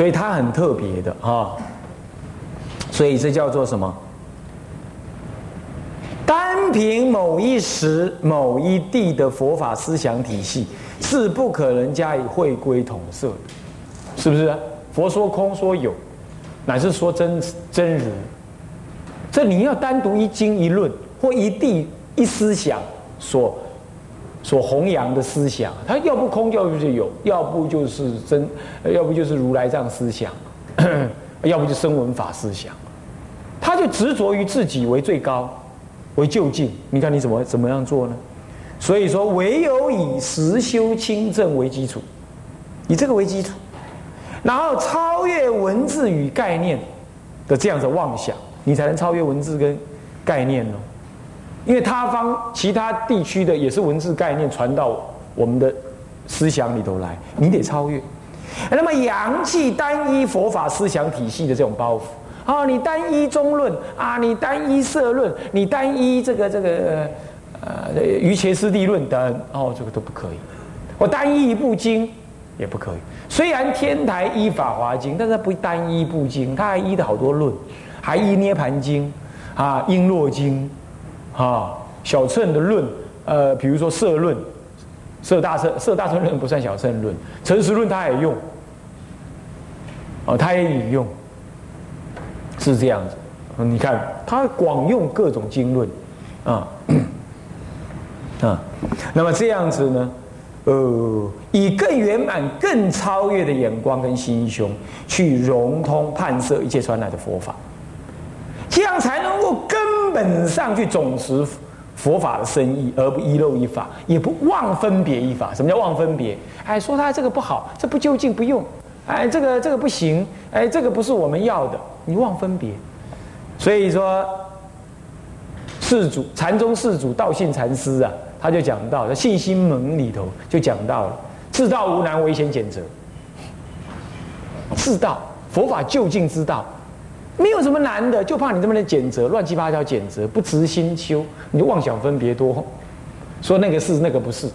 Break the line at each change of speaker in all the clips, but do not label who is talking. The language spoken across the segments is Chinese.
所以它很特别的啊。所以这叫做什么？单凭某一时、某一地的佛法思想体系是不可能加以会归统摄的，是不是？佛说空说有，乃是说真真如。这你要单独一经一论或一地一思想所所弘扬的思想，它要不空，要不就有，要不就是真，要不就是如来藏思想，要不就声闻法思想，他就执着于自己为最高，为就近。你看你怎么怎么样做呢？所以说，唯有以实修清正为基础，以这个为基础，然后超越文字与概念的这样子妄想。你才能超越文字跟概念哦，因为他方其他地区的也是文字概念传到我们的思想里头来，你得超越。那么阳气单一佛法思想体系的这种包袱啊，你单一中论啊，你单一社论，你单一这个这个呃于伽师地论等哦，这个都不可以。我单一一部经也不可以。虽然天台依法华经，但是不单一部经，它还依的好多论。还依《涅盘经》啊，《璎珞经》啊，小乘的论，呃，比如说色论，色大乘色大乘论不算小乘论，诚实论他也用，哦，他也引用，是这样子。你看他广用各种经论，啊啊，那么这样子呢，呃，以更圆满、更超越的眼光跟心胸，去融通判摄一切传来的佛法。这样才能本上去总持佛法的深意，而不遗漏一法，也不忘分别一法。什么叫忘分别？哎，说他这个不好，这不究竟不用。哎，这个这个不行。哎，这个不是我们要的，你忘分别。所以说，世祖禅宗世祖道信禅师啊，他就讲到在信心门里头就讲到了：自道无难，唯先拣择。自道佛法究竟之道。没有什么难的，就怕你这么的谴责，乱七八糟谴责，不执心修，你就妄想分别多，说那个是那个不是。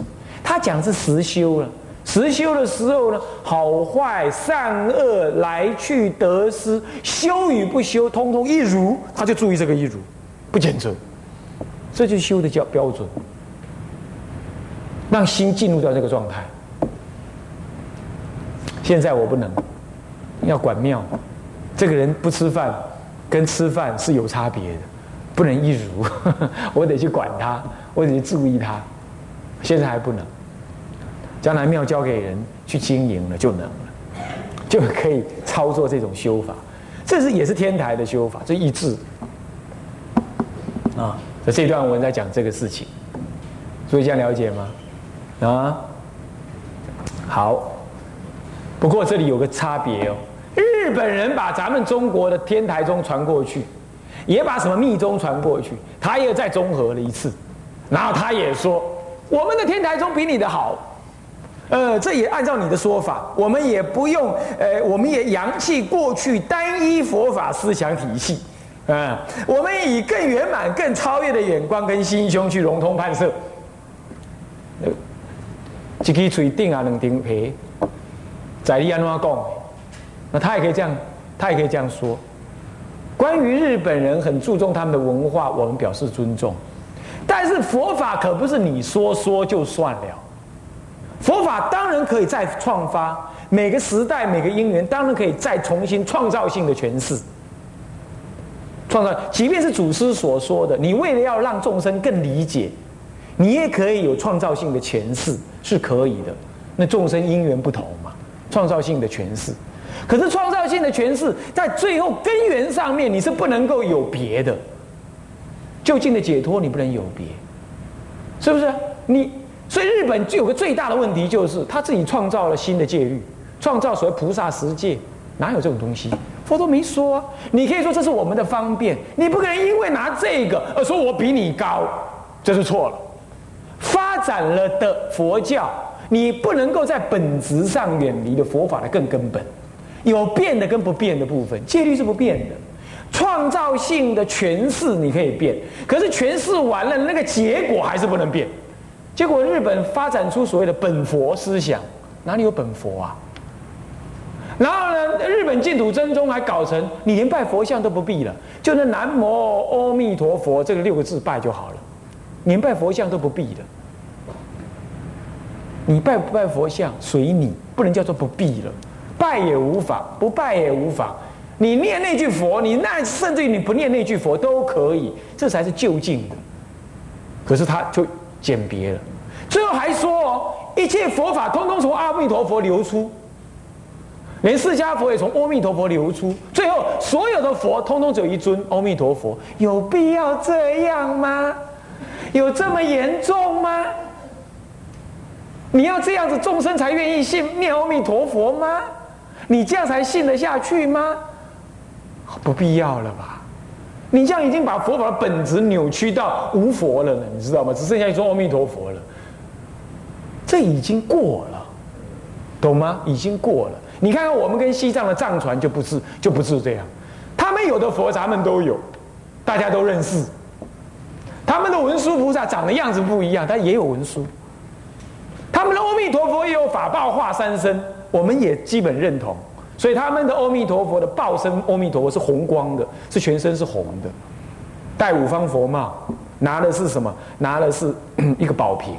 他讲是实修了，实修的时候呢，好坏善恶来去得失，修与不修，通通一如，他就注意这个一如，不谴责，这就修的叫标准，让心进入到这个状态。现在我不能，要管庙。这个人不吃饭，跟吃饭是有差别的，不能一如，我得去管他，我得去注意他。现在还不能，将来庙交给人去经营了就能了，就可以操作这种修法。这是也是天台的修法，这意志啊。这这段文在讲这个事情，所以这样了解吗？啊，好。不过这里有个差别哦。日本人把咱们中国的天台宗传过去，也把什么密宗传过去，他又再综合了一次，然后他也说我们的天台宗比你的好，呃，这也按照你的说法，我们也不用，呃，我们也扬弃过去单一佛法思想体系，嗯，我们以更圆满、更超越的眼光跟心胸去融通判摄，一支嘴顶啊，两顶皮，在你安怎讲？那他也可以这样，他也可以这样说。关于日本人很注重他们的文化，我们表示尊重。但是佛法可不是你说说就算了，佛法当然可以再创发，每个时代每个因缘当然可以再重新创造性的诠释。创造，即便是祖师所说的，你为了要让众生更理解，你也可以有创造性的诠释，是可以的。那众生因缘不同嘛，创造性的诠释。可是创造性的诠释，在最后根源上面，你是不能够有别的。就近的解脱，你不能有别，是不是？你所以日本就有个最大的问题，就是他自己创造了新的戒律，创造所谓菩萨十戒，哪有这种东西？佛都没说。你可以说这是我们的方便，你不可能因为拿这个而说我比你高，这是错了。发展了的佛教，你不能够在本质上远离了佛法的更根本。有变的跟不变的部分，戒律是不变的，创造性的诠释你可以变，可是诠释完了那个结果还是不能变。结果日本发展出所谓的本佛思想，哪里有本佛啊？然后呢，日本净土真宗还搞成，你连拜佛像都不必了，就那南无阿弥陀佛这个六个字拜就好了，连拜佛像都不必的。你拜不拜佛像随你，不能叫做不必了，拜也无妨，不拜也无妨。你念那句佛，你那甚至于你不念那句佛都可以，这才是就近的。可是他就简别了，最后还说哦，一切佛法通通从阿弥陀佛流出，连释迦佛也从阿弥陀佛流出，最后所有的佛通通只有一尊阿弥陀佛，有必要这样吗？有这么严重吗？你要这样子众生才愿意信念阿弥陀佛吗？你这样才信得下去吗？不必要了吧？你这样已经把佛法的本质扭曲到无佛了呢，你知道吗？只剩下一尊阿弥陀佛了，这已经过了，懂吗？已经过了。你看看我们跟西藏的藏传就不是就不是这样，他们有的佛咱们都有，大家都认识。他们的文殊菩萨长的样子不一样，但也有文殊。他们的阿弥陀佛也有法报化三身，我们也基本认同。所以他们的阿弥陀佛的报身阿弥陀佛是红光的，是全身是红的，戴五方佛帽，拿的是什么？拿的是 一个宝瓶，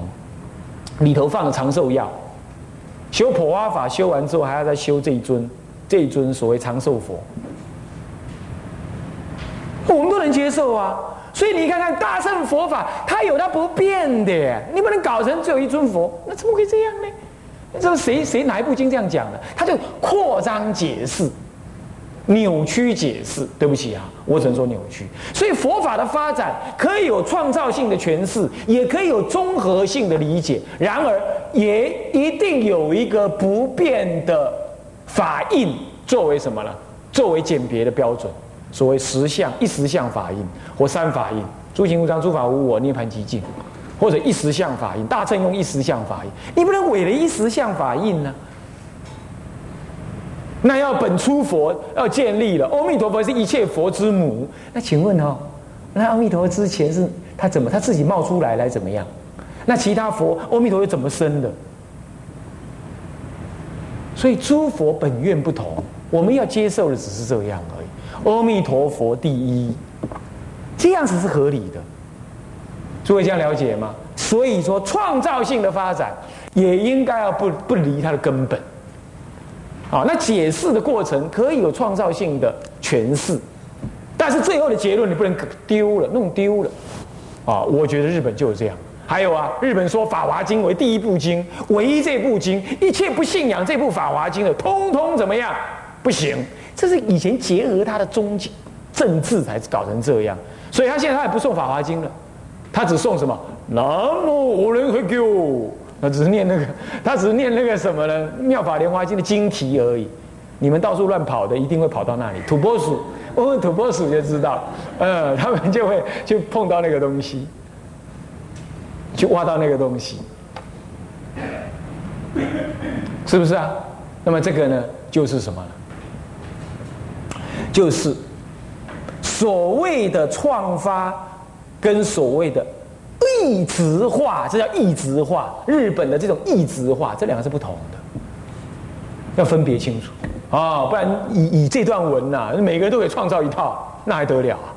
里头放了长寿药。修普阿法修完之后，还要再修这一尊，这一尊所谓长寿佛，我们都能接受啊。所以你看看大乘佛法，它有它不变的，你不能搞成只有一尊佛，那怎么会这样呢？这谁谁哪一部经这样讲的？他就扩张解释、扭曲解释。对不起啊，我只能说扭曲。所以佛法的发展可以有创造性的诠释，也可以有综合性的理解。然而，也一定有一个不变的法印作为什么呢？作为鉴别的标准。所谓十相、一十相法印或三法印，诸行无常、诸法无我、涅盘寂静。或者一时相法印，大乘用一时相法印，你不能违了一时相法印呢？那要本初佛要建立了，阿弥陀佛是一切佛之母。那请问哦，那阿弥陀佛之前是他怎么他自己冒出来来怎么样？那其他佛阿弥陀佛怎么生的？所以诸佛本愿不同，我们要接受的只是这样而已。阿弥陀佛第一，这样子是合理的。诸位这样了解吗？所以说，创造性的发展也应该要不不离它的根本。好，那解释的过程可以有创造性的诠释，但是最后的结论你不能丢了，弄丢了。啊，我觉得日本就是这样。还有啊，日本说《法华经》为第一部经，唯一这部经，一切不信仰这部《法华经》的，通通怎么样？不行。这是以前结合他的宗教政治才搞成这样，所以他现在他也不送《法华经》了。他只送什么？南无无人会给我，他只是念那个，他只是念那个什么呢？妙法莲华经的经题而已。你们到处乱跑的，一定会跑到那里。土拨鼠，问问土拨鼠就知道，呃，他们就会就碰到那个东西，去挖到那个东西，是不是啊？那么这个呢，就是什么呢？就是所谓的创发。跟所谓的异质化，这叫异质化。日本的这种异质化，这两个是不同的，要分别清楚啊！不然以以这段文呐，每个人都可以创造一套，那还得了啊？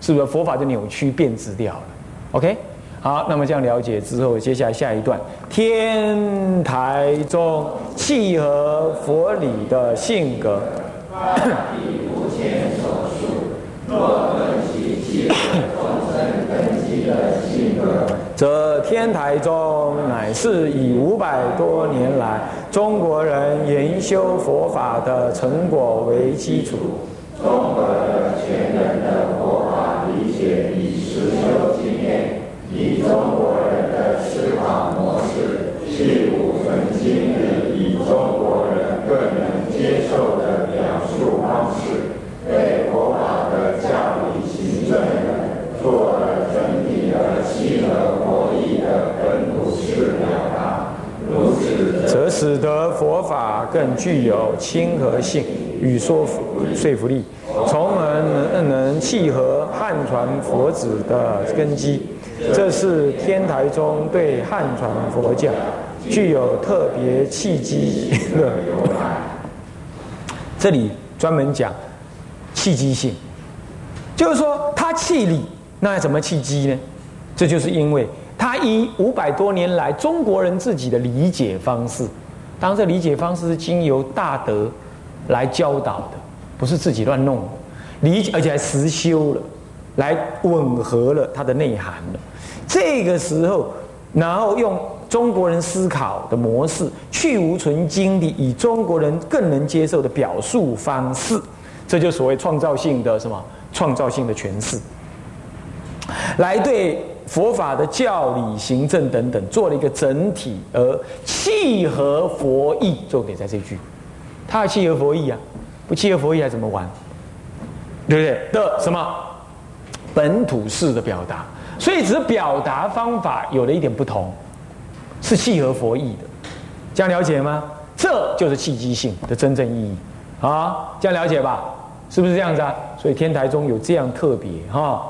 是不是佛法就扭曲变质掉了？OK，好，那么这样了解之后，接下来下一段，天台中契合佛理的性格。则天台宗乃是以五百多年来中国人研修佛法的成果为基础。中国的前人的佛法理解与实修经验，以中国人的思考模式，是五分经日以中国人更能接受的表述方式，对佛法的教理行政做了整体的契合。则使得佛法更具有亲和性与说服说服力，从而能能契合汉传佛子的根基。这是天台宗对汉传佛教具有特别契机的。这里专门讲契机性，就是说它气理，那怎么契机呢？这就是因为它以五百多年来中国人自己的理解方式，当这理解方式是经由大德来教导的，不是自己乱弄的，理解而且还实修了，来吻合了它的内涵了。这个时候，然后用中国人思考的模式，去无存精的，以中国人更能接受的表述方式，这就所谓创造性的什么？创造性的诠释，来对佛法的教理、行政等等做了一个整体而契合佛意。重点在这句，它要契合佛意啊，不契合佛意还怎么玩？对不对？的什么本土式的表达？所以，只是表达方法有了一点不同，是契合佛意的，这样了解吗？这就是契机性的真正意义啊！这样了解吧？是不是这样子啊？所以天台中有这样特别哈。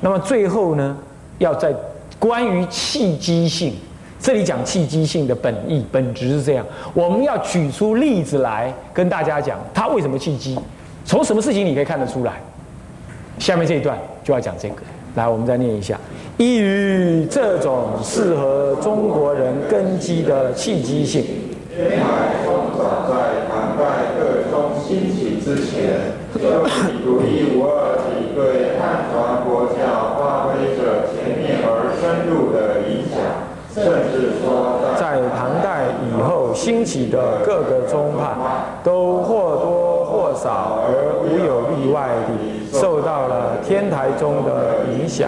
那么最后呢，要在关于契机性，这里讲契机性的本意本质是这样，我们要举出例子来跟大家讲，它为什么契机？从什么事情你可以看得出来？下面这一段就要讲这个。来，我们再念一下。依于这种适合中国人根基的契机性，
天台宗早在唐代各宗兴起之前，就以独一无二地对汉传佛教发挥着全面而深入的影响，甚至说
在唐代以后兴起的各个宗派，都或多或少而无有例外地。受到了天台宗的影响，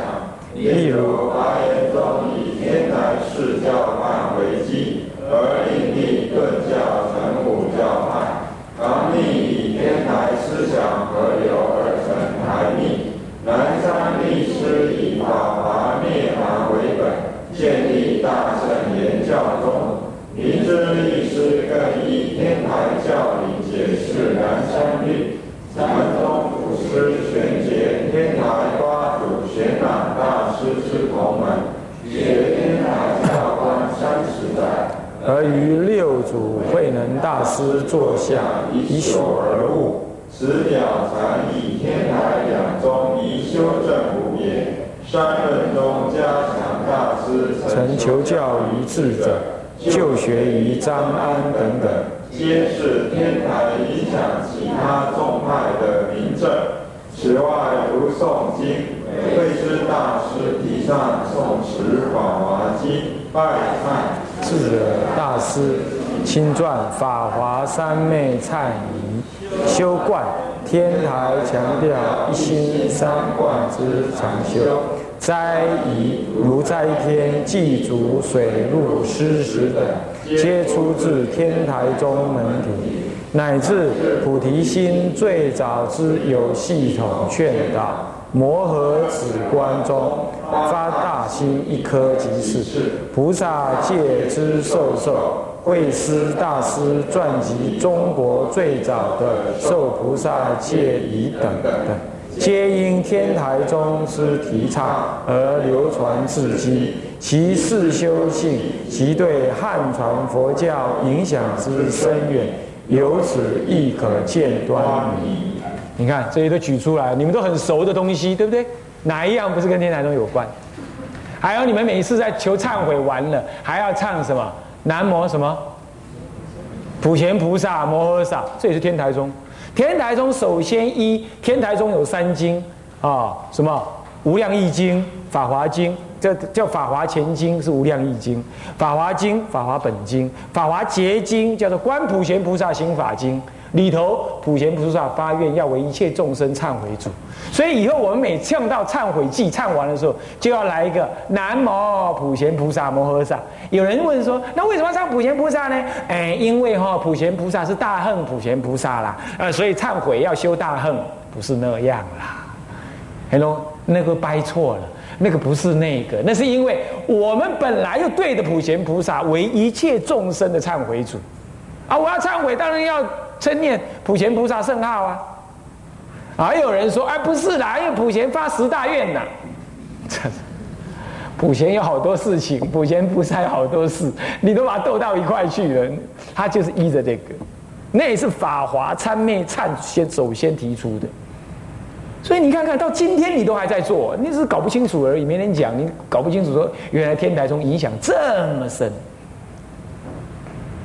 例如华严宗以天台释教派为基，而另立顿教成武教派；唐密以天台思想合流而成台密；南山律师以法华灭法为本，建立大乘言教宗；明知立师更天台教理解释南山律。禅宗祖师玄解天台八祖玄朗大师之同门，学天台教观三十载，
而于六祖慧能大师座下一所而悟。
此表禅以天台两宗宜修正无也。三论中加强大师
曾求教于智者，就学于张安等等。
皆是天台影响其他宗派的名证。此外，如诵经，慧知大师提倡诵持《法华经》，拜忏
智者大师亲传《法华三昧忏仪》，修观天台强调一心三观之常修。斋仪如斋天、祭祖、水陆、施食等，皆出自天台宗门体，乃至菩提心最早之有系统劝导，摩诃止观中发大心一颗即是菩萨戒之受受。慧思大师传集中国最早的受菩萨戒仪等等。皆因天台宗之提倡而流传至今，其事修性及对汉传佛教影响之深远，由此亦可见端倪。你看这些都举出来，你们都很熟的东西，对不对？哪一样不是跟天台宗有关？还有你们每一次在求忏悔完了，还要唱什么？南无什么？普贤菩萨摩诃萨，这也是天台宗。天台宗首先一，天台宗有三经啊，什么？无量易经、法华经，这叫法华前经是无量易经，法华经、法华本经、法华结经叫做观普贤菩萨行法经，里头普贤菩萨发愿要为一切众生忏悔主，所以以后我们每唱到忏悔记唱完的时候，就要来一个南无普贤菩萨摩诃萨。有人问说，那为什么要唱普贤菩萨呢？哎，因为哈普贤菩萨是大恨普贤菩萨啦，呃，所以忏悔要修大恨，不是那样啦。Hello，那个掰错了，那个不是那个，那是因为我们本来就对着普贤菩萨为一切众生的忏悔主，啊，我要忏悔，当然要称念普贤菩萨圣号啊。还有人说，哎，不是啦，因为普贤发十大愿呐。普贤有好多事情，普贤菩萨有好多事，你都把它斗到一块去了，他就是依着这个，那也是法华参昧忏先首先提出的。所以你看看到今天你都还在做，你只是搞不清楚而已。没人讲，你搞不清楚说原来天台宗影响这么深，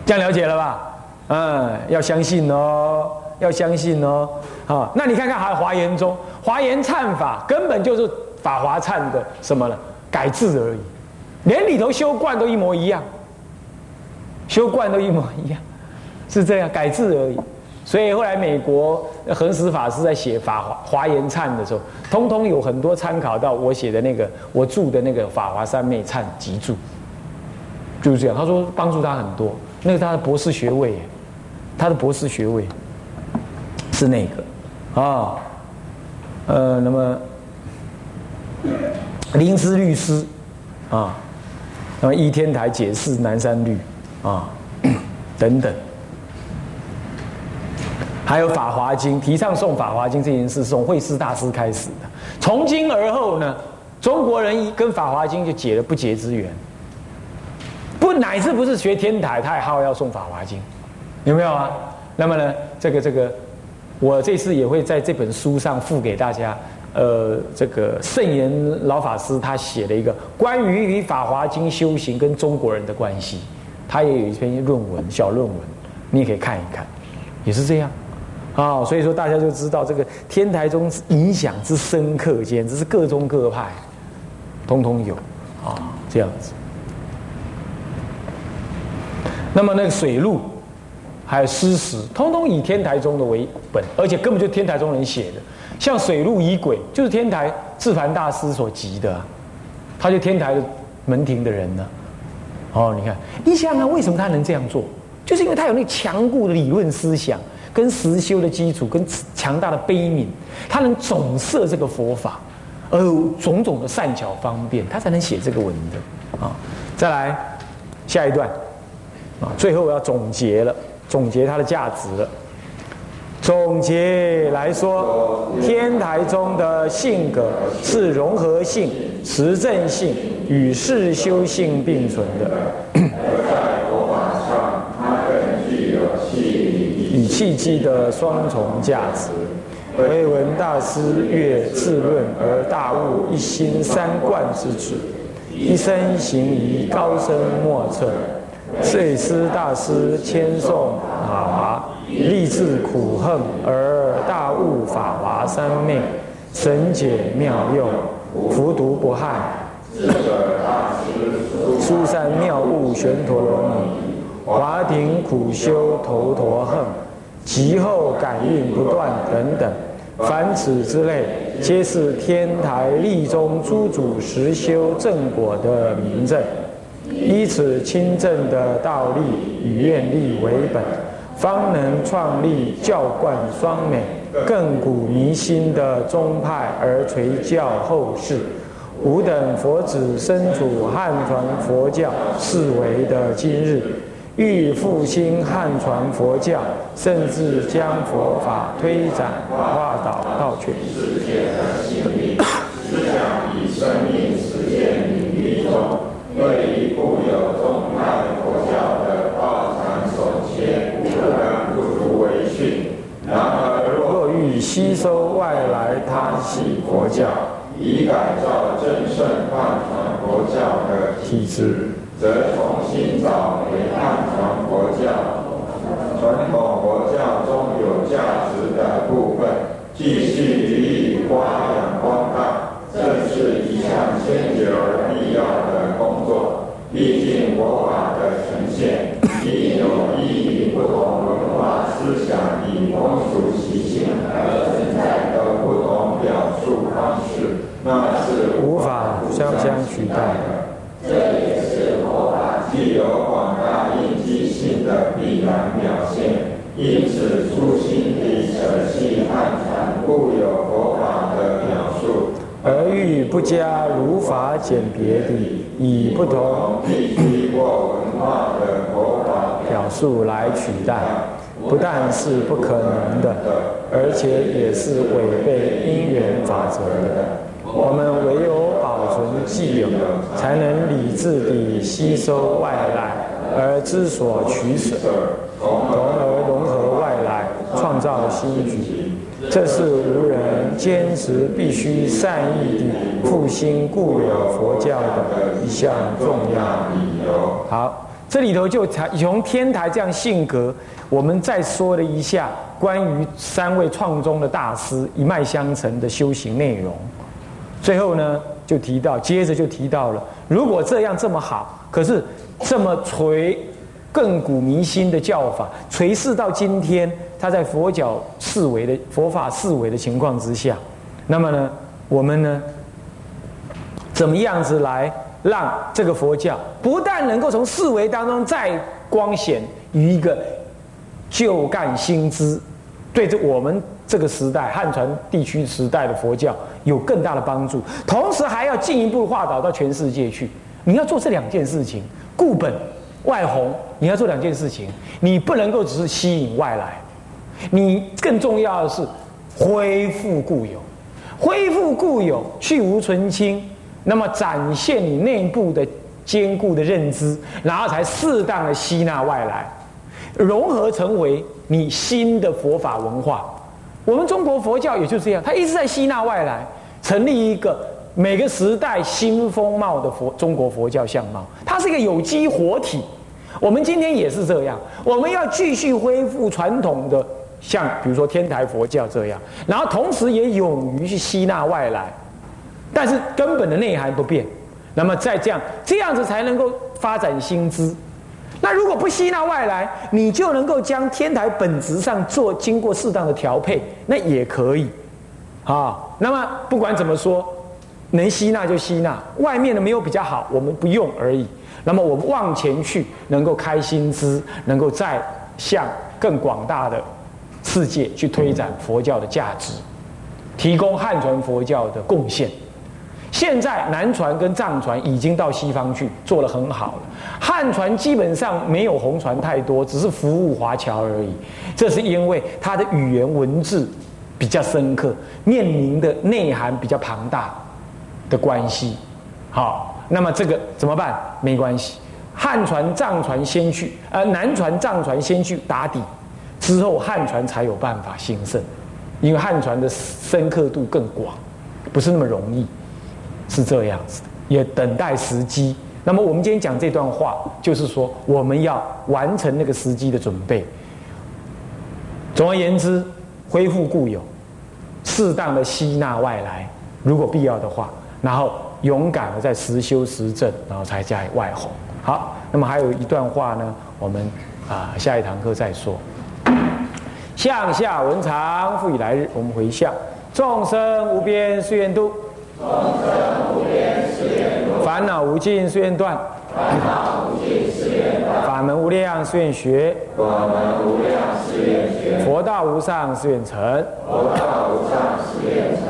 这样了解了吧？嗯，要相信哦，要相信哦。啊，那你看看还有华严宗，华严忏法根本就是法华忏的什么了？改制而已，连里头修观都一模一样，修观都一模一样，是这样改制而已。所以后来美国恒实法师在写法华华严忏的时候，通通有很多参考到我写的那个我著的那个法华三昧忏集注，就是这样。他说帮助他很多，那个他的博士学位，他的博士学位是那个啊，呃，那么灵芝律师啊，那么一天台解释南山律啊等等。还有《法华经》，提倡诵《法华经》这件事，从慧思大师开始的。从今而后呢，中国人跟《法华经》就结了不解之缘。不，乃至不是学天台，他也好要送《法华经》，有没有啊？那么呢，这个这个，我这次也会在这本书上附给大家。呃，这个圣严老法师他写了一个关于与《法华经》修行跟中国人的关系，他也有一篇论文，小论文，你也可以看一看，也是这样。啊，所以说大家就知道这个天台宗影响之深刻，简直是各宗各派，通通有啊，这样子。那么那个水陆，还有诗史，通通以天台宗的为本，而且根本就天台宗人写的。像水陆仪轨，就是天台智凡大师所集的，他就天台的门庭的人呢。哦，你看，你想想为什么他能这样做？就是因为他有那强固的理论思想。跟实修的基础，跟强大的悲悯，他能总摄这个佛法，而种种的善巧方便，他才能写这个文的啊。再来下一段啊，最后我要总结了，总结它的价值。总结来说，天台中的性格是融合性、持正性与世修性并存的。契机的双重价值，唯闻大师越自论而大悟一心三观之旨，一生行于高深莫测。碎师大师千颂法华，立志苦恨而大悟法华三昧，神解妙用，服毒不害。书山妙悟玄陀罗尼，华顶苦修头陀恨。其后感应不断等等，凡此之类，皆是天台立中诸祖实修正果的明证。依此清正的道力与愿力为本，方能创立教观双美、亘古弥新的宗派而垂教后世。吾等佛子身处汉传佛教四维的今日。欲复兴汉传佛教，甚至将佛法推展化导到全世界的心灵思想与生命实践领域中，对于固有宗派佛教的道传首先不能不足为训。然而，若欲吸收外来他系佛教，以改造正圣汉传佛教的体制。则重新找回汉传佛教传统佛教中有价值的部分，继续予以发扬光大，这是一项艰巨而必要的工作。毕竟佛法的呈现，必有异于不同文化思想与风俗习性而存在的不同表述方式，那是无法相相取代的。具有广大应激性的必然表现，因此初心地舍弃汉传固有佛法的表述，而欲不加如法简别地以不同表述来取代，不但是不可能的，而且也是违背因缘法则的。我们唯有保存既有，才能理智地吸收外来，而知所取舍，从而融合外来创造新局。这是无人坚持必须善意地复兴固有佛教的一项重要理由。好，这里头就从天台这样性格，我们再说了一下关于三位创宗的大师一脉相承的修行内容。最后呢，就提到，接着就提到了，如果这样这么好，可是这么垂亘古弥新的教法垂世到今天，他在佛教四维的佛法四维的情况之下，那么呢，我们呢，怎么样子来让这个佛教不但能够从四维当中再光显于一个旧干新知，对这我们这个时代汉传地区时代的佛教有更大的帮助，同时还要进一步化导到全世界去。你要做这两件事情，固本。外弘，你要做两件事情，你不能够只是吸引外来，你更重要的是恢复固有，恢复固有，去无存清，那么展现你内部的坚固的认知，然后才适当的吸纳外来，融合成为你新的佛法文化。我们中国佛教也就这样，它一直在吸纳外来，成立一个。每个时代新风貌的佛中国佛教相貌，它是一个有机活体。我们今天也是这样，我们要继续恢复传统的，像比如说天台佛教这样，然后同时也勇于去吸纳外来，但是根本的内涵不变。那么再这样，这样子才能够发展新知。那如果不吸纳外来，你就能够将天台本质上做经过适当的调配，那也可以。啊，那么不管怎么说。能吸纳就吸纳，外面的没有比较好，我们不用而已。那么我们往前去，能够开心知，能够再向更广大的世界去推展佛教的价值，提供汉传佛教的贡献。现在南传跟藏传已经到西方去做得很好了，汉传基本上没有红传太多，只是服务华侨而已。这是因为它的语言文字比较深刻，面临的内涵比较庞大。的关系，好，那么这个怎么办？没关系，汉传、藏传先去，呃，南传、藏传先去打底，之后汉传才有办法兴盛，因为汉传的深刻度更广，不是那么容易，是这样子的，也等待时机。那么我们今天讲这段话，就是说我们要完成那个时机的准备。总而言之，恢复固有，适当的吸纳外来，如果必要的话。然后勇敢的在实修实证，然后才加以外弘。好，那么还有一段话呢，我们啊下一堂课再说。向下文长，复以来日，我们回向。众生无边誓愿度，
众生无边誓愿度，
烦恼无尽誓愿断，
烦恼无尽誓愿断，
法门无量誓愿学，
法门无量誓愿学，
佛道无上誓愿成，
佛道无上誓愿成。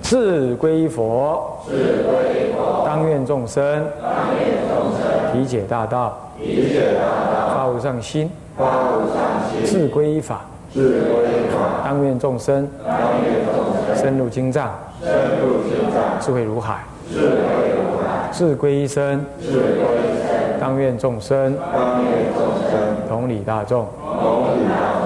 自归佛，
自归佛，
当愿众生，
当愿众生，
理解大道，
理解大道，
发无上心，
发无上心，
自归依法，当愿众生，
当愿众生，
深入经藏，
深入经藏，
智慧如海，
智慧如海，
自归一生，
自归一生，
当愿众生，
当愿众生，
同理大众，
同理大众，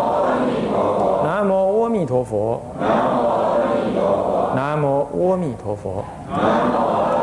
弥陀佛。
南无阿弥陀佛。
南无阿弥陀佛。
南无。